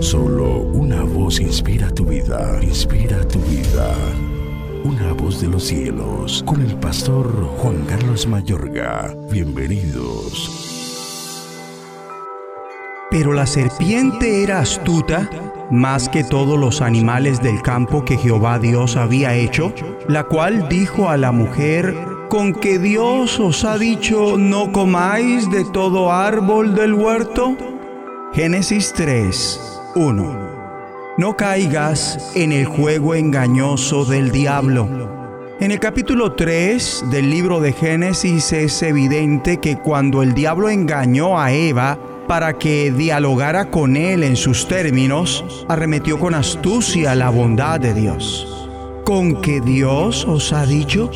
Solo una voz inspira tu vida, inspira tu vida. Una voz de los cielos, con el pastor Juan Carlos Mayorga. Bienvenidos. Pero la serpiente era astuta más que todos los animales del campo que Jehová Dios había hecho, la cual dijo a la mujer, con que Dios os ha dicho, no comáis de todo árbol del huerto. Génesis 3, 1. No caigas en el juego engañoso del diablo. En el capítulo 3 del libro de Génesis es evidente que cuando el diablo engañó a Eva, para que dialogara con él en sus términos, arremetió con astucia la bondad de Dios. ¿Con que Dios os ha dicho?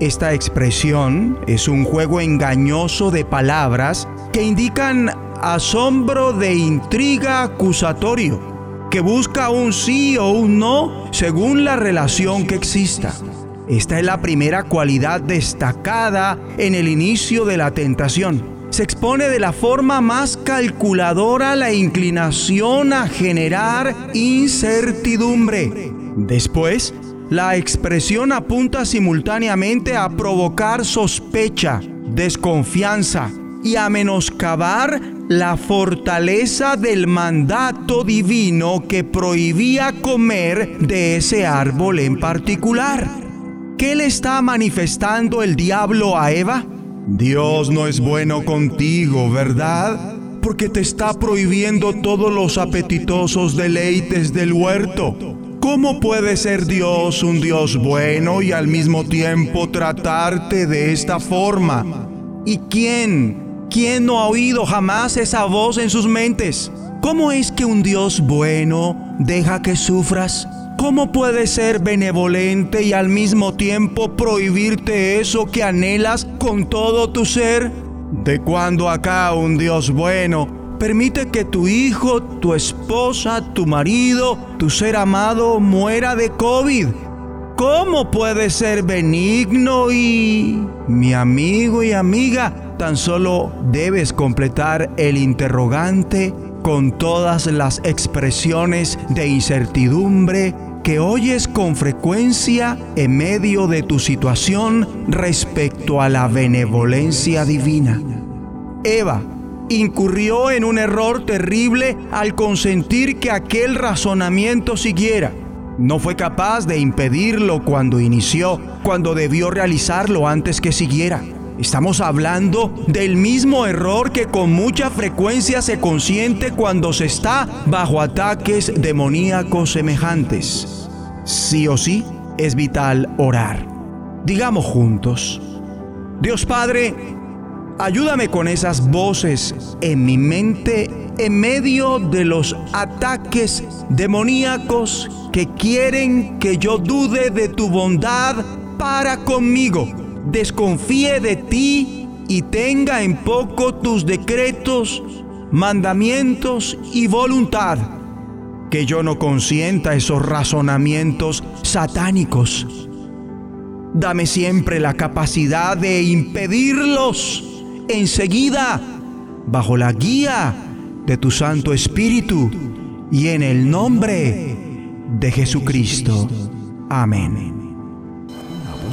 Esta expresión es un juego engañoso de palabras que indican asombro de intriga acusatorio, que busca un sí o un no según la relación que exista. Esta es la primera cualidad destacada en el inicio de la tentación se expone de la forma más calculadora la inclinación a generar incertidumbre. Después, la expresión apunta simultáneamente a provocar sospecha, desconfianza y a menoscabar la fortaleza del mandato divino que prohibía comer de ese árbol en particular. ¿Qué le está manifestando el diablo a Eva? Dios no es bueno contigo, ¿verdad? Porque te está prohibiendo todos los apetitosos deleites del huerto. ¿Cómo puede ser Dios un Dios bueno y al mismo tiempo tratarte de esta forma? ¿Y quién? ¿Quién no ha oído jamás esa voz en sus mentes? ¿Cómo es que un Dios bueno deja que sufras? ¿Cómo puede ser benevolente y al mismo tiempo prohibirte eso que anhelas con todo tu ser? ¿De cuando acá un Dios bueno permite que tu hijo, tu esposa, tu marido, tu ser amado muera de COVID? ¿Cómo puede ser benigno y... Mi amigo y amiga, tan solo debes completar el interrogante con todas las expresiones de incertidumbre que oyes con frecuencia en medio de tu situación respecto a la benevolencia divina. Eva incurrió en un error terrible al consentir que aquel razonamiento siguiera. No fue capaz de impedirlo cuando inició, cuando debió realizarlo antes que siguiera. Estamos hablando del mismo error que con mucha frecuencia se consiente cuando se está bajo ataques demoníacos semejantes. Sí o sí, es vital orar. Digamos juntos, Dios Padre, ayúdame con esas voces en mi mente en medio de los ataques demoníacos que quieren que yo dude de tu bondad para conmigo desconfíe de ti y tenga en poco tus decretos, mandamientos y voluntad. Que yo no consienta esos razonamientos satánicos. Dame siempre la capacidad de impedirlos enseguida bajo la guía de tu Santo Espíritu y en el nombre de Jesucristo. Amén.